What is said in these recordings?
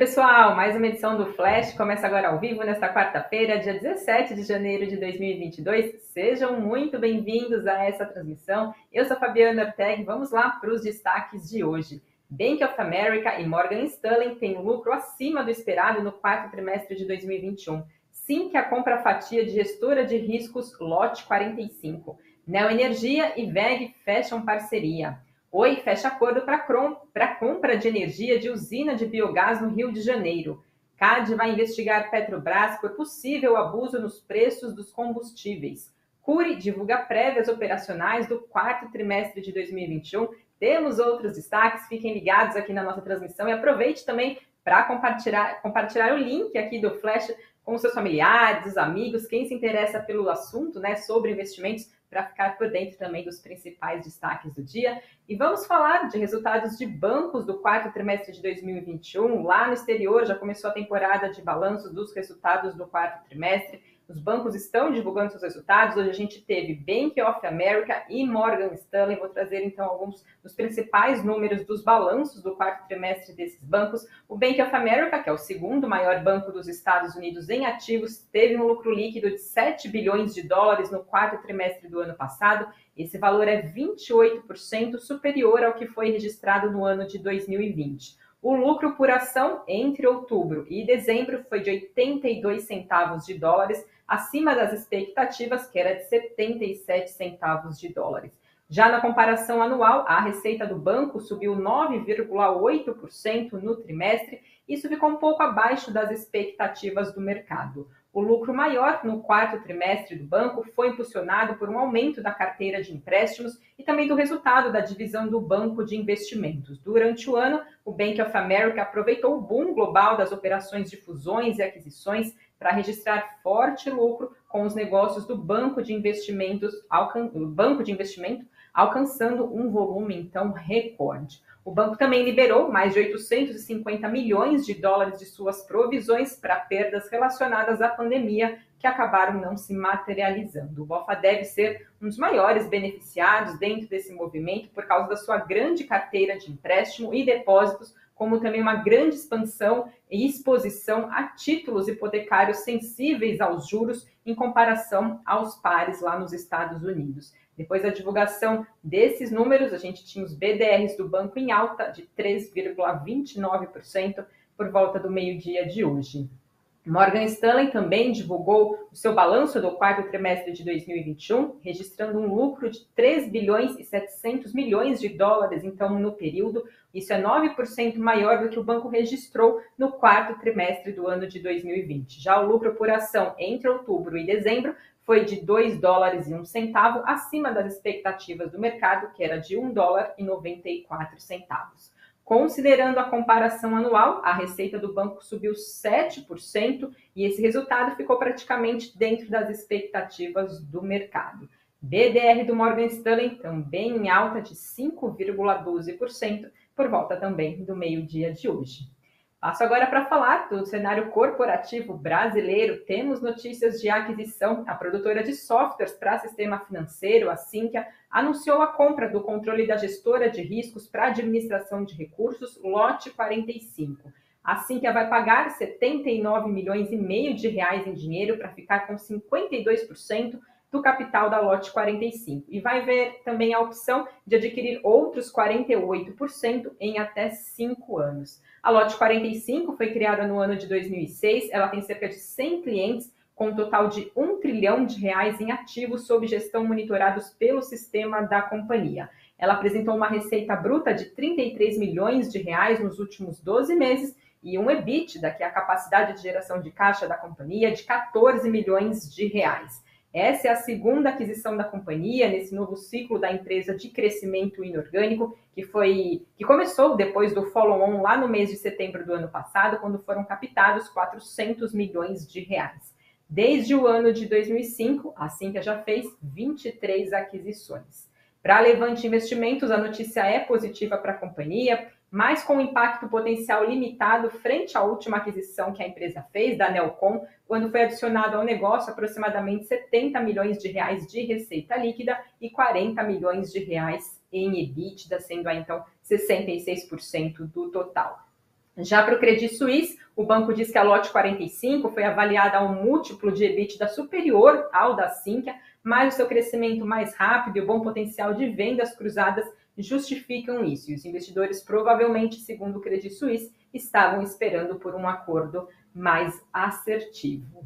Pessoal! Mais uma edição do Flash começa agora ao vivo nesta quarta-feira, dia 17 de janeiro de 2022. Sejam muito bem-vindos a essa transmissão. Eu sou a Fabiana Ortega vamos lá para os destaques de hoje. Bank of America e Morgan Stanley têm lucro acima do esperado no quarto trimestre de 2021. Sim que a compra fatia de gestora de riscos Lote 45. Neoenergia e VEG fecham parceria. Oi fecha acordo para compra de energia de usina de biogás no Rio de Janeiro. CAD vai investigar Petrobras por possível abuso nos preços dos combustíveis. Cury divulga prévias operacionais do quarto trimestre de 2021. Temos outros destaques, fiquem ligados aqui na nossa transmissão e aproveite também para compartilhar, compartilhar o link aqui do Flash com seus familiares, os amigos, quem se interessa pelo assunto, né, sobre investimentos para ficar por dentro também dos principais destaques do dia. E vamos falar de resultados de bancos do quarto trimestre de 2021. Lá no exterior já começou a temporada de balanços dos resultados do quarto trimestre. Os bancos estão divulgando seus resultados. Hoje a gente teve Bank of America e Morgan Stanley. Vou trazer então alguns dos principais números dos balanços do quarto trimestre desses bancos. O Bank of America, que é o segundo maior banco dos Estados Unidos em ativos, teve um lucro líquido de 7 bilhões de dólares no quarto trimestre do ano passado. Esse valor é 28% superior ao que foi registrado no ano de 2020. O lucro por ação entre outubro e dezembro foi de 82 centavos de dólares, acima das expectativas, que era de 77 centavos de dólares. Já na comparação anual, a receita do banco subiu 9,8% no trimestre, isso ficou um pouco abaixo das expectativas do mercado. O lucro maior no quarto trimestre do banco foi impulsionado por um aumento da carteira de empréstimos e também do resultado da divisão do banco de investimentos. Durante o ano, o Bank of America aproveitou o boom global das operações de fusões e aquisições para registrar forte lucro com os negócios do banco de investimentos, banco de investimento alcançando um volume então recorde. O banco também liberou mais de 850 milhões de dólares de suas provisões para perdas relacionadas à pandemia que acabaram não se materializando. O BOFA deve ser um dos maiores beneficiados dentro desse movimento por causa da sua grande carteira de empréstimo e depósitos, como também uma grande expansão e exposição a títulos hipotecários sensíveis aos juros em comparação aos pares lá nos Estados Unidos. Depois da divulgação desses números, a gente tinha os BDRs do banco em alta de 3,29% por volta do meio-dia de hoje. Morgan Stanley também divulgou o seu balanço do quarto trimestre de 2021, registrando um lucro de 3 bilhões e 700 milhões de dólares, então, no período. Isso é 9% maior do que o banco registrou no quarto trimestre do ano de 2020. Já o lucro por ação entre outubro e dezembro foi de 2 dólares e 1 centavo, acima das expectativas do mercado, que era de 1 dólar e 94 centavos. Considerando a comparação anual, a receita do banco subiu 7% e esse resultado ficou praticamente dentro das expectativas do mercado. BDR do Morgan Stanley também em alta de 5,12%, por volta também do meio-dia de hoje. Passo agora para falar do cenário corporativo brasileiro. Temos notícias de aquisição. A produtora de softwares para sistema financeiro, a Sinqia, anunciou a compra do controle da gestora de riscos para administração de recursos, lote 45. A Sinqia vai pagar 79 milhões e meio de reais em dinheiro para ficar com 52% do capital da lote 45 e vai ver também a opção de adquirir outros 48% em até 5 anos. A lote 45 foi criada no ano de 2006, ela tem cerca de 100 clientes com um total de 1 trilhão de reais em ativos sob gestão monitorados pelo sistema da companhia. Ela apresentou uma receita bruta de 33 milhões de reais nos últimos 12 meses e um EBITDA, que é a capacidade de geração de caixa da companhia, de 14 milhões de reais. Essa é a segunda aquisição da companhia nesse novo ciclo da empresa de crescimento inorgânico, que foi que começou depois do follow-on lá no mês de setembro do ano passado, quando foram captados 400 milhões de reais. Desde o ano de 2005, a Cintia já fez 23 aquisições. Para Levante Investimentos, a notícia é positiva para a companhia, mas com impacto potencial limitado frente à última aquisição que a empresa fez, da Nelcom, quando foi adicionado ao negócio aproximadamente 70 milhões de reais de receita líquida e 40 milhões de reais em EBITDA, sendo aí, então 66% do total. Já para o Credit Suisse, o banco diz que a lote 45 foi avaliada a um múltiplo de EBITDA superior ao da Sinqia, mas o seu crescimento mais rápido e o bom potencial de vendas cruzadas justificam isso. E os investidores, provavelmente, segundo o Credit Suisse, estavam esperando por um acordo mais assertivo.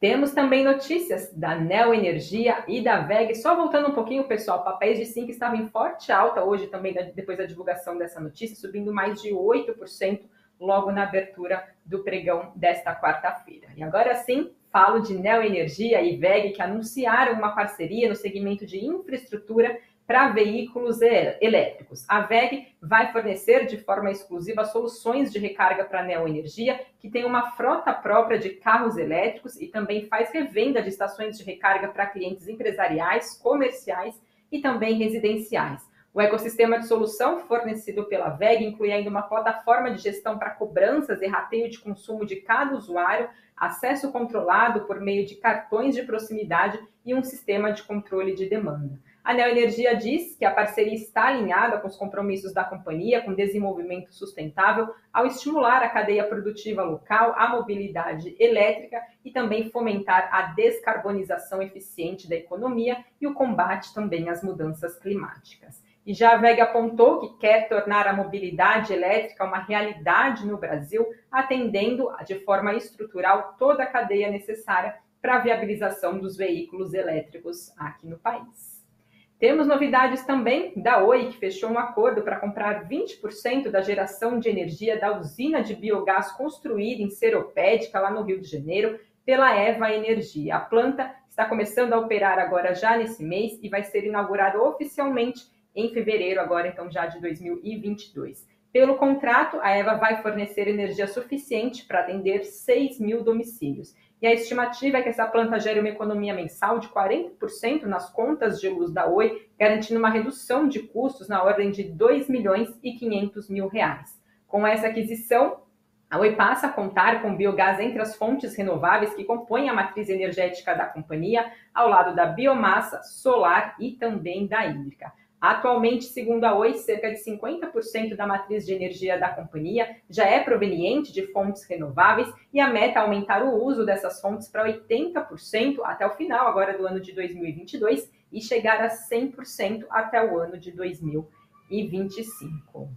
Temos também notícias da Neo Energia e da VEG. Só voltando um pouquinho, pessoal, papéis de sim que estavam em forte alta hoje também, depois da divulgação dessa notícia, subindo mais de 8% logo na abertura do pregão desta quarta-feira. E agora sim, falo de Neo Energia e VEG, que anunciaram uma parceria no segmento de infraestrutura para veículos elétricos. A VEG vai fornecer de forma exclusiva soluções de recarga para a Neo Energia, que tem uma frota própria de carros elétricos e também faz revenda de estações de recarga para clientes empresariais, comerciais e também residenciais. O ecossistema de solução fornecido pela VEG inclui ainda uma plataforma de gestão para cobranças e rateio de consumo de cada usuário, acesso controlado por meio de cartões de proximidade e um sistema de controle de demanda. A Neoenergia diz que a parceria está alinhada com os compromissos da companhia com desenvolvimento sustentável ao estimular a cadeia produtiva local, a mobilidade elétrica e também fomentar a descarbonização eficiente da economia e o combate também às mudanças climáticas. E já a VEG apontou que quer tornar a mobilidade elétrica uma realidade no Brasil, atendendo de forma estrutural toda a cadeia necessária para a viabilização dos veículos elétricos aqui no país. Temos novidades também da Oi, que fechou um acordo para comprar 20% da geração de energia da usina de biogás construída em Seropédica, lá no Rio de Janeiro, pela Eva Energia. A planta está começando a operar agora já nesse mês e vai ser inaugurada oficialmente em fevereiro, agora então já de 2022. Pelo contrato, a Eva vai fornecer energia suficiente para atender 6 mil domicílios. E a estimativa é que essa planta gere uma economia mensal de 40% nas contas de luz da Oi, garantindo uma redução de custos na ordem de 2 milhões e 500 mil reais. Com essa aquisição, a Oi passa a contar com biogás entre as fontes renováveis que compõem a matriz energética da companhia, ao lado da biomassa, solar e também da hídrica. Atualmente, segundo a Oi, cerca de 50% da matriz de energia da companhia já é proveniente de fontes renováveis e a meta é aumentar o uso dessas fontes para 80% até o final agora do ano de 2022 e chegar a 100% até o ano de 2025.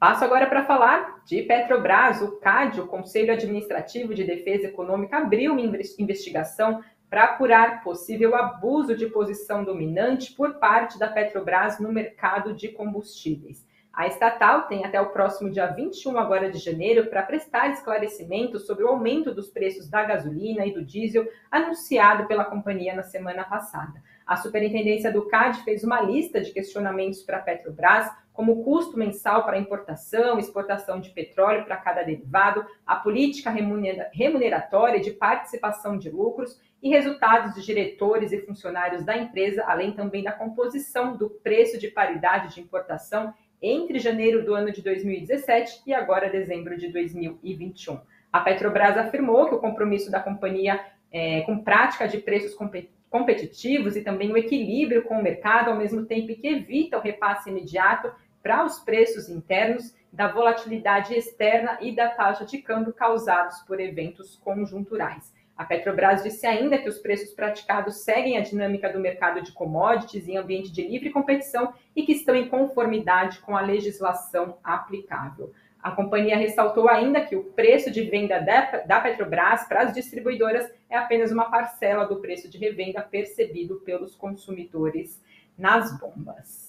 Passo agora para falar de Petrobras. O CAD, o Conselho Administrativo de Defesa Econômica, abriu uma investigação para apurar possível abuso de posição dominante por parte da Petrobras no mercado de combustíveis. A estatal tem até o próximo dia 21 agora de janeiro para prestar esclarecimentos sobre o aumento dos preços da gasolina e do diesel anunciado pela companhia na semana passada. A Superintendência do CAD fez uma lista de questionamentos para a Petrobras, como o custo mensal para importação, exportação de petróleo para cada derivado, a política remuneratória de participação de lucros e resultados de diretores e funcionários da empresa, além também da composição do preço de paridade de importação entre janeiro do ano de 2017 e agora dezembro de 2021. A Petrobras afirmou que o compromisso da companhia é, com prática de preços competitivos e também o equilíbrio com o mercado, ao mesmo tempo que evita o repasse imediato para os preços internos da volatilidade externa e da taxa de câmbio causados por eventos conjunturais. A Petrobras disse ainda que os preços praticados seguem a dinâmica do mercado de commodities em ambiente de livre competição e que estão em conformidade com a legislação aplicável. A companhia ressaltou ainda que o preço de venda da Petrobras para as distribuidoras é apenas uma parcela do preço de revenda percebido pelos consumidores nas bombas.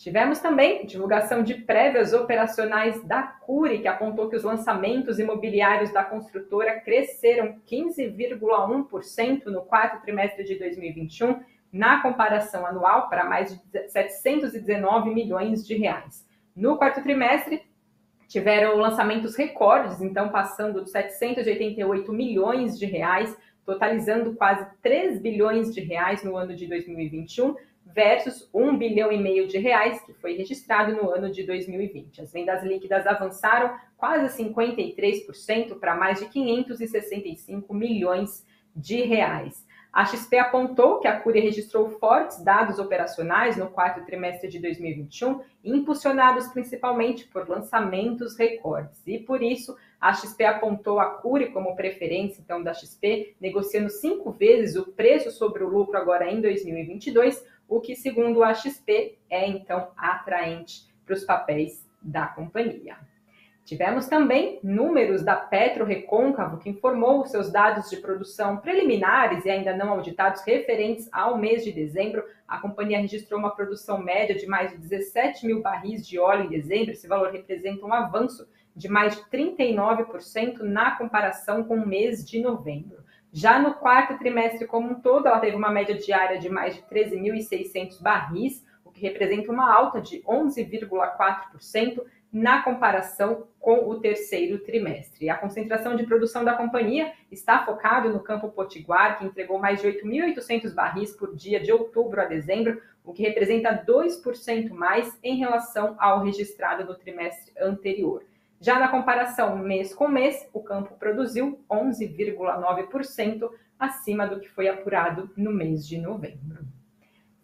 Tivemos também divulgação de prévias operacionais da Cury, que apontou que os lançamentos imobiliários da construtora cresceram 15,1% no quarto trimestre de 2021, na comparação anual, para mais de 719 milhões de reais. No quarto trimestre, tiveram lançamentos recordes, então passando de 788 milhões de reais, totalizando quase 3 bilhões de reais no ano de 2021 versus 1 bilhão e meio de reais que foi registrado no ano de 2020. As vendas líquidas avançaram quase 53% para mais de 565 milhões de reais. A XP apontou que a Cury registrou fortes dados operacionais no quarto trimestre de 2021, impulsionados principalmente por lançamentos recordes. E por isso, a XP apontou a Cury como preferência então da XP, negociando cinco vezes o preço sobre o lucro agora em 2022, o que, segundo a XP, é então atraente para os papéis da companhia. Tivemos também números da Petro Recôncavo, que informou os seus dados de produção preliminares e ainda não auditados referentes ao mês de dezembro. A companhia registrou uma produção média de mais de 17 mil barris de óleo em dezembro. Esse valor representa um avanço de mais de 39% na comparação com o mês de novembro. Já no quarto trimestre como um todo, ela teve uma média diária de mais de 13.600 barris, o que representa uma alta de 11,4% na comparação com o terceiro trimestre. A concentração de produção da companhia está focada no campo potiguar, que entregou mais de 8.800 barris por dia de outubro a dezembro, o que representa 2% mais em relação ao registrado no trimestre anterior. Já na comparação mês com mês, o campo produziu 11,9% acima do que foi apurado no mês de novembro.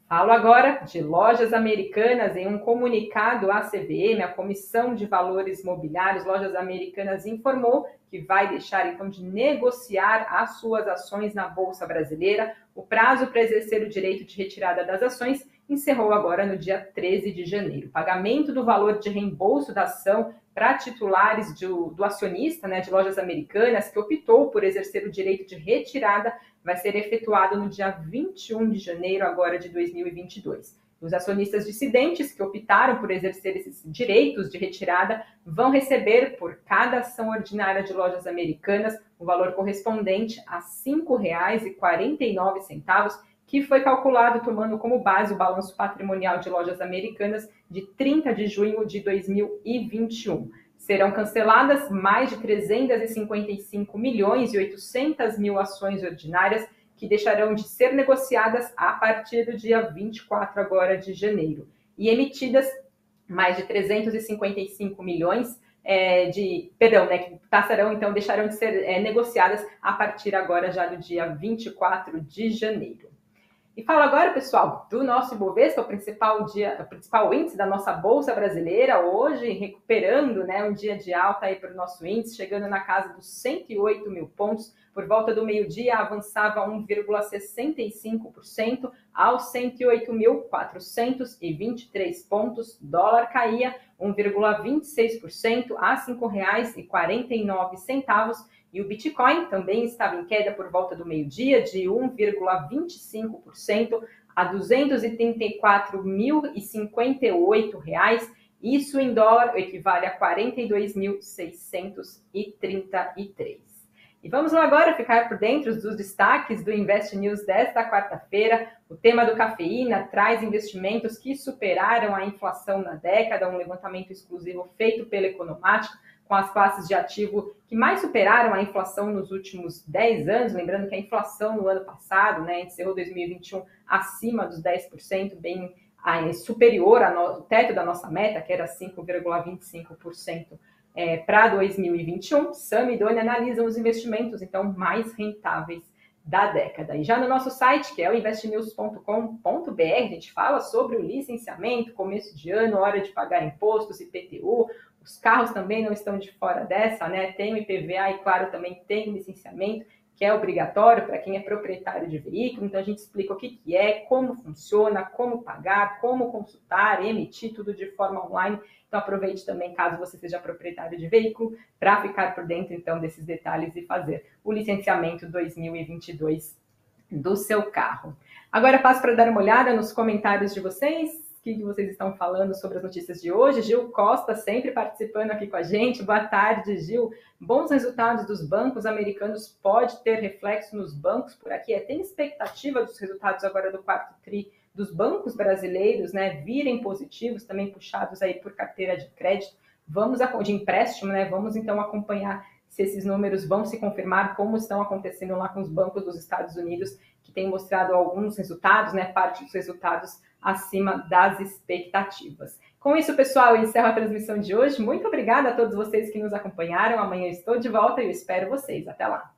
Falo agora de lojas americanas. Em um comunicado à CVM, a Comissão de Valores Mobiliários Lojas Americanas informou que vai deixar então de negociar as suas ações na Bolsa Brasileira. O prazo para exercer o direito de retirada das ações encerrou agora no dia 13 de janeiro. O pagamento do valor de reembolso da ação para titulares do, do acionista né, de lojas americanas que optou por exercer o direito de retirada vai ser efetuado no dia 21 de janeiro agora de 2022. Os acionistas dissidentes que optaram por exercer esses direitos de retirada vão receber por cada ação ordinária de lojas americanas o valor correspondente a R$ 5,49, que foi calculado tomando como base o balanço patrimonial de lojas americanas de 30 de junho de 2021. Serão canceladas mais de 355 milhões e 800 mil ações ordinárias que deixarão de ser negociadas a partir do dia 24 agora de janeiro e emitidas mais de 355 milhões é, de, perdão, né, que passarão então deixarão de ser é, negociadas a partir agora já do dia 24 de janeiro. E falo agora, pessoal, do nosso Ibovespa, o principal dia, o principal índice da nossa bolsa brasileira, hoje recuperando, né, um dia de alta aí para o nosso índice, chegando na casa dos 108 mil pontos. Por volta do meio-dia, avançava 1,65% aos 108.423 pontos. Dólar caía 1,26% a R$ 5,49 e o Bitcoin também estava em queda por volta do meio-dia, de 1,25% a 234.058 reais. Isso em dólar equivale a 42.633. E vamos lá agora ficar por dentro dos destaques do Invest News desta quarta-feira. O tema do cafeína traz investimentos que superaram a inflação na década, um levantamento exclusivo feito pela Economática com as classes de ativo que mais superaram a inflação nos últimos 10 anos, lembrando que a inflação no ano passado, né, encerrou 2021 acima dos 10%, bem superior ao teto da nossa meta, que era 5,25% é, para 2021. Sam e Doni analisam os investimentos, então, mais rentáveis da década. E já no nosso site, que é o investnews.com.br, a gente fala sobre o licenciamento, começo de ano, hora de pagar impostos, IPTU, os carros também não estão de fora dessa, né? Tem o IPVA e, claro, também tem o licenciamento, que é obrigatório para quem é proprietário de veículo. Então, a gente explica o que, que é, como funciona, como pagar, como consultar, emitir tudo de forma online. Então, aproveite também, caso você seja proprietário de veículo, para ficar por dentro, então, desses detalhes e fazer o licenciamento 2022 do seu carro. Agora, passo para dar uma olhada nos comentários de vocês que vocês estão falando sobre as notícias de hoje. Gil Costa sempre participando aqui com a gente. Boa tarde, Gil. Bons resultados dos bancos americanos pode ter reflexo nos bancos por aqui. É, tem expectativa dos resultados agora do quarto tri dos bancos brasileiros, né, virem positivos, também puxados aí por carteira de crédito. Vamos de empréstimo, né? Vamos então acompanhar se esses números vão se confirmar, como estão acontecendo lá com os bancos dos Estados Unidos, que têm mostrado alguns resultados, né? Parte dos resultados acima das expectativas. Com isso, pessoal, eu encerro a transmissão de hoje. Muito obrigada a todos vocês que nos acompanharam. Amanhã estou de volta e eu espero vocês. Até lá!